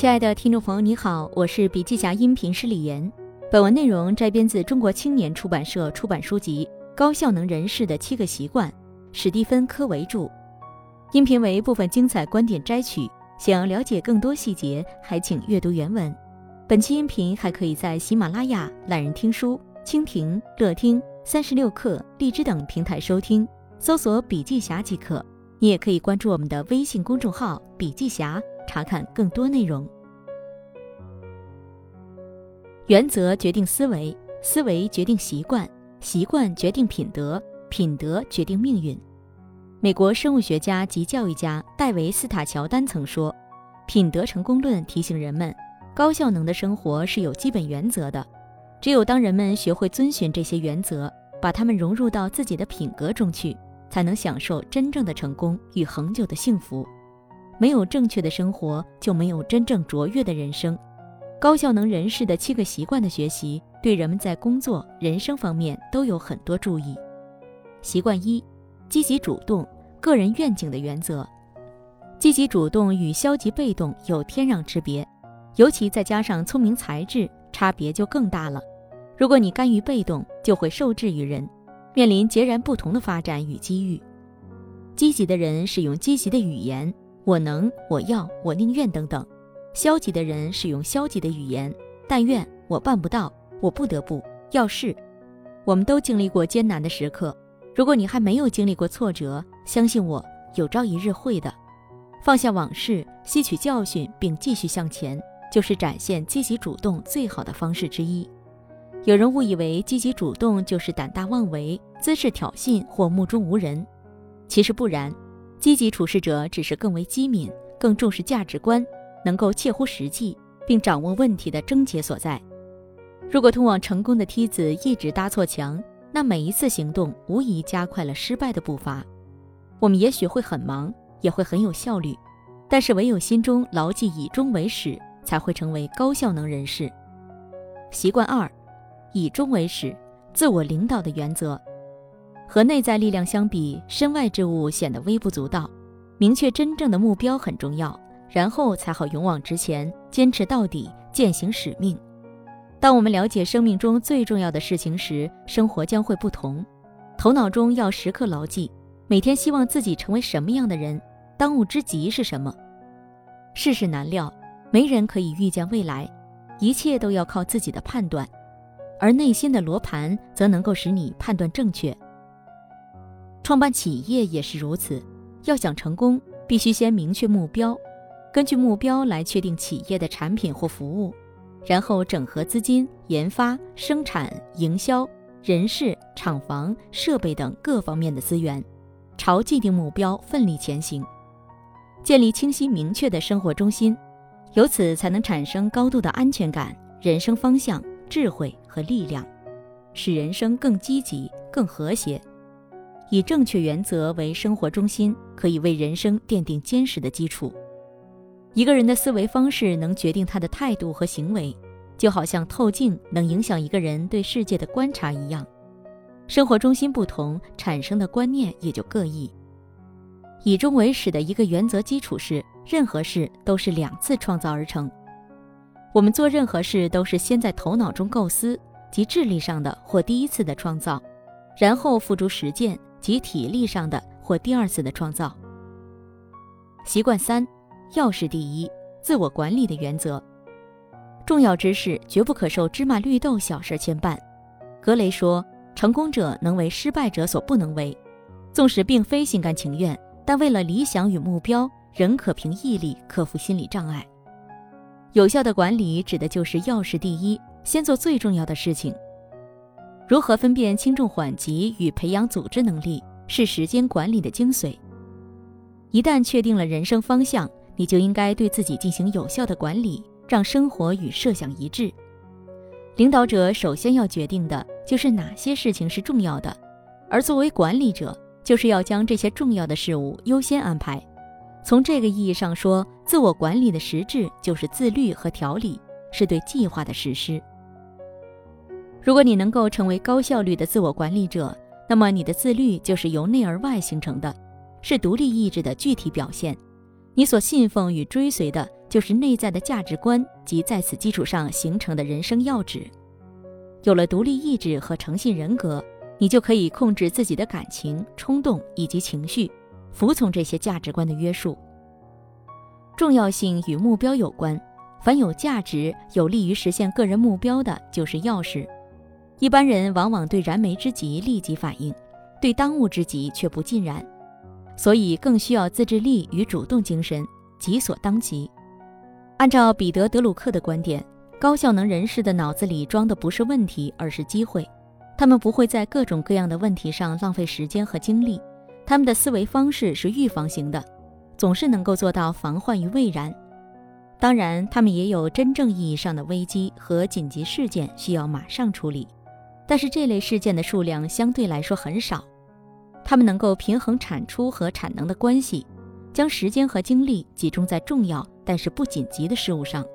亲爱的听众朋友，你好，我是笔记侠音频师李岩。本文内容摘编自中国青年出版社出版书籍《高效能人士的七个习惯》，史蒂芬·科维著。音频为部分精彩观点摘取。想要了解更多细节，还请阅读原文。本期音频还可以在喜马拉雅、懒人听书、蜻蜓、乐听、三十六课、荔枝等平台收听，搜索“笔记侠”即可。你也可以关注我们的微信公众号“笔记侠”。查看更多内容。原则决定思维，思维决定习惯，习惯决定品德，品德决定命运。美国生物学家及教育家戴维·斯塔乔丹曾说：“品德成功论提醒人们，高效能的生活是有基本原则的。只有当人们学会遵循这些原则，把它们融入到自己的品格中去，才能享受真正的成功与恒久的幸福。”没有正确的生活，就没有真正卓越的人生。高效能人士的七个习惯的学习，对人们在工作、人生方面都有很多注意。习惯一：积极主动，个人愿景的原则。积极主动与消极被动有天壤之别，尤其再加上聪明才智，差别就更大了。如果你甘于被动，就会受制于人，面临截然不同的发展与机遇。积极的人使用积极的语言。我能，我要，我宁愿等等。消极的人使用消极的语言，但愿我办不到，我不得不要是。我们都经历过艰难的时刻，如果你还没有经历过挫折，相信我，有朝一日会的。放下往事，吸取教训，并继续向前，就是展现积极主动最好的方式之一。有人误以为积极主动就是胆大妄为、滋事挑衅或目中无人，其实不然。积极处事者只是更为机敏，更重视价值观，能够切乎实际，并掌握问题的症结所在。如果通往成功的梯子一直搭错墙，那每一次行动无疑加快了失败的步伐。我们也许会很忙，也会很有效率，但是唯有心中牢记以终为始，才会成为高效能人士。习惯二，以终为始，自我领导的原则。和内在力量相比，身外之物显得微不足道。明确真正的目标很重要，然后才好勇往直前，坚持到底，践行使命。当我们了解生命中最重要的事情时，生活将会不同。头脑中要时刻牢记，每天希望自己成为什么样的人，当务之急是什么。世事难料，没人可以预见未来，一切都要靠自己的判断，而内心的罗盘则能够使你判断正确。创办企业也是如此，要想成功，必须先明确目标，根据目标来确定企业的产品或服务，然后整合资金、研发、生产、营销、人事、厂房、设备等各方面的资源，朝既定目标奋力前行，建立清晰明确的生活中心，由此才能产生高度的安全感、人生方向、智慧和力量，使人生更积极、更和谐。以正确原则为生活中心，可以为人生奠定坚实的基础。一个人的思维方式能决定他的态度和行为，就好像透镜能影响一个人对世界的观察一样。生活中心不同，产生的观念也就各异。以终为始的一个原则基础是：任何事都是两次创造而成。我们做任何事都是先在头脑中构思，即智力上的或第一次的创造，然后付诸实践。及体力上的或第二次的创造。习惯三，要事第一，自我管理的原则。重要之事绝不可受芝麻绿豆小事牵绊。格雷说：“成功者能为失败者所不能为，纵使并非心甘情愿，但为了理想与目标，仍可凭毅力克服心理障碍。”有效的管理指的就是要事第一，先做最重要的事情。如何分辨轻重缓急与培养组织能力，是时间管理的精髓。一旦确定了人生方向，你就应该对自己进行有效的管理，让生活与设想一致。领导者首先要决定的就是哪些事情是重要的，而作为管理者，就是要将这些重要的事物优先安排。从这个意义上说，自我管理的实质就是自律和调理，是对计划的实施。如果你能够成为高效率的自我管理者，那么你的自律就是由内而外形成的，是独立意志的具体表现。你所信奉与追随的就是内在的价值观及在此基础上形成的人生要旨。有了独立意志和诚信人格，你就可以控制自己的感情、冲动以及情绪，服从这些价值观的约束。重要性与目标有关，凡有价值、有利于实现个人目标的，就是钥匙。一般人往往对燃眉之急立即反应，对当务之急却不尽然，所以更需要自制力与主动精神，急所当急。按照彼得·德鲁克的观点。高效能人士的脑子里装的不是问题，而是机会。他们不会在各种各样的问题上浪费时间和精力，他们的思维方式是预防型的，总是能够做到防患于未然。当然，他们也有真正意义上的危机和紧急事件需要马上处理，但是这类事件的数量相对来说很少。他们能够平衡产出和产能的关系，将时间和精力集中在重要但是不紧急的事物上。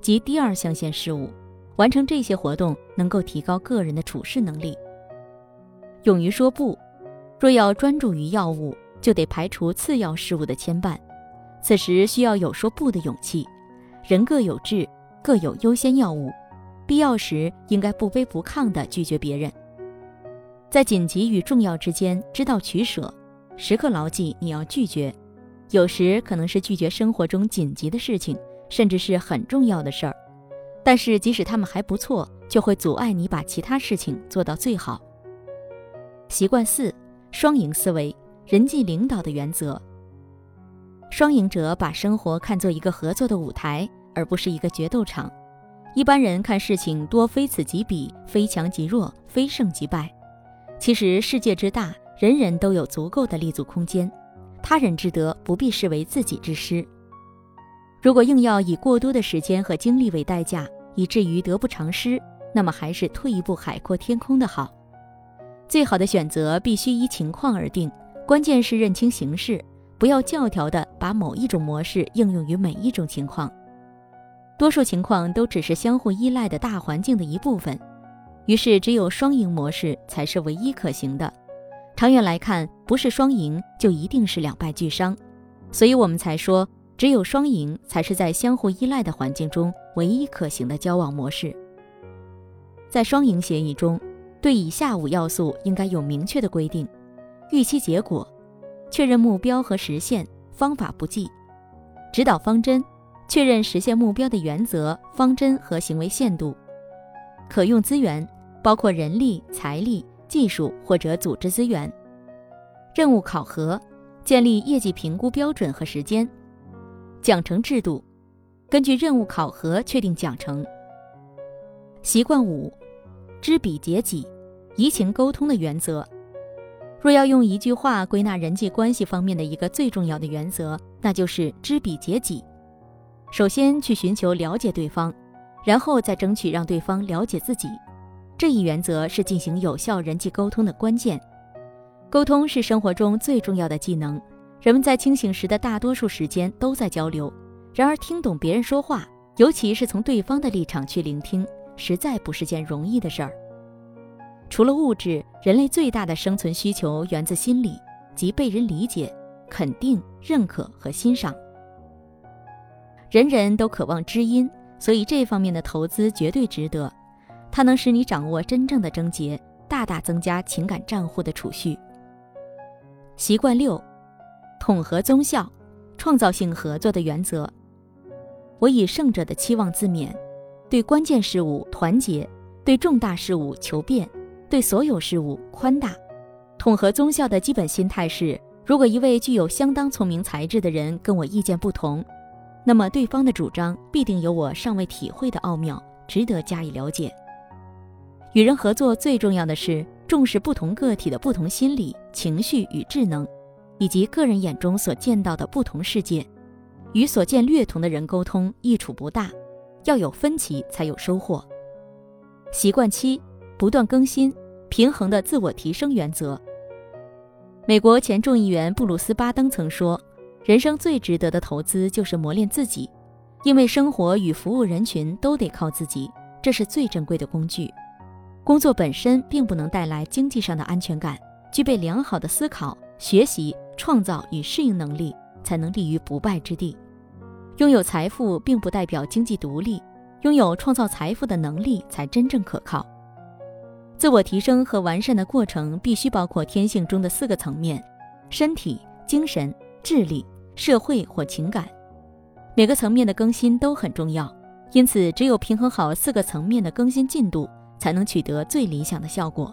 即第二象限事务，完成这些活动能够提高个人的处事能力。勇于说不，若要专注于要务，就得排除次要事务的牵绊。此时需要有说不的勇气。人各有志，各有优先要务，必要时应该不卑不亢地拒绝别人。在紧急与重要之间知道取舍，时刻牢记你要拒绝。有时可能是拒绝生活中紧急的事情。甚至是很重要的事儿，但是即使他们还不错，就会阻碍你把其他事情做到最好。习惯四：双赢思维，人际领导的原则。双赢者把生活看作一个合作的舞台，而不是一个决斗场。一般人看事情多非此即彼，非强即弱，非胜即败。其实世界之大，人人都有足够的立足空间，他人之得不必视为自己之失。如果硬要以过多的时间和精力为代价，以至于得不偿失，那么还是退一步海阔天空的好。最好的选择必须依情况而定，关键是认清形势，不要教条的把某一种模式应用于每一种情况。多数情况都只是相互依赖的大环境的一部分，于是只有双赢模式才是唯一可行的。长远来看，不是双赢就一定是两败俱伤，所以我们才说。只有双赢才是在相互依赖的环境中唯一可行的交往模式。在双赢协议中，对以下五要素应该有明确的规定：预期结果、确认目标和实现方法不计、指导方针、确认实现目标的原则、方针和行为限度、可用资源，包括人力、财力、技术或者组织资源、任务考核、建立业绩评估标准和时间。奖惩制度，根据任务考核确定奖惩。习惯五，知彼解己，移情沟通的原则。若要用一句话归纳人际关系方面的一个最重要的原则，那就是知彼解己。首先去寻求了解对方，然后再争取让对方了解自己。这一原则是进行有效人际沟通的关键。沟通是生活中最重要的技能。人们在清醒时的大多数时间都在交流，然而听懂别人说话，尤其是从对方的立场去聆听，实在不是件容易的事儿。除了物质，人类最大的生存需求源自心理，即被人理解、肯定、认可和欣赏。人人都渴望知音，所以这方面的投资绝对值得，它能使你掌握真正的症结，大大增加情感账户的储蓄。习惯六。统合综效、创造性合作的原则。我以胜者的期望自勉，对关键事物团结，对重大事物求变，对所有事物宽大。统合综效的基本心态是：如果一位具有相当聪明才智的人跟我意见不同，那么对方的主张必定有我尚未体会的奥妙，值得加以了解。与人合作最重要的是重视不同个体的不同心理、情绪与智能。以及个人眼中所见到的不同世界，与所见略同的人沟通益处不大，要有分歧才有收获。习惯七，不断更新，平衡的自我提升原则。美国前众议员布鲁斯·巴登曾说：“人生最值得的投资就是磨练自己，因为生活与服务人群都得靠自己，这是最珍贵的工具。工作本身并不能带来经济上的安全感，具备良好的思考、学习。”创造与适应能力，才能立于不败之地。拥有财富并不代表经济独立，拥有创造财富的能力才真正可靠。自我提升和完善的过程必须包括天性中的四个层面：身体、精神、智力、社会或情感。每个层面的更新都很重要，因此只有平衡好四个层面的更新进度，才能取得最理想的效果。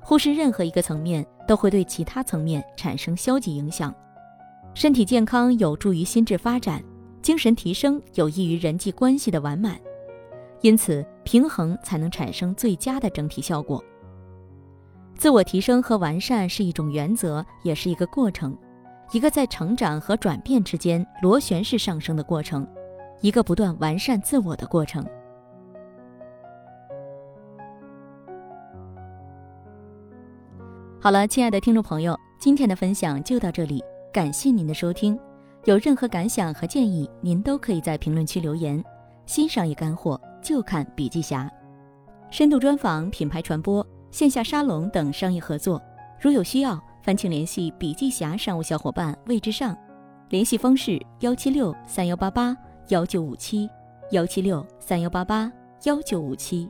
忽视任何一个层面，都会对其他层面产生消极影响。身体健康有助于心智发展。精神提升有益于人际关系的完满，因此平衡才能产生最佳的整体效果。自我提升和完善是一种原则，也是一个过程，一个在成长和转变之间螺旋式上升的过程，一个不断完善自我的过程。好了，亲爱的听众朋友，今天的分享就到这里，感谢您的收听。有任何感想和建议，您都可以在评论区留言。新商业干货就看笔记侠，深度专访、品牌传播、线下沙龙等商业合作，如有需要，烦请联系笔记侠商务小伙伴魏之上，联系方式：幺七六三幺八八幺九五七，幺七六三幺八八幺九五七。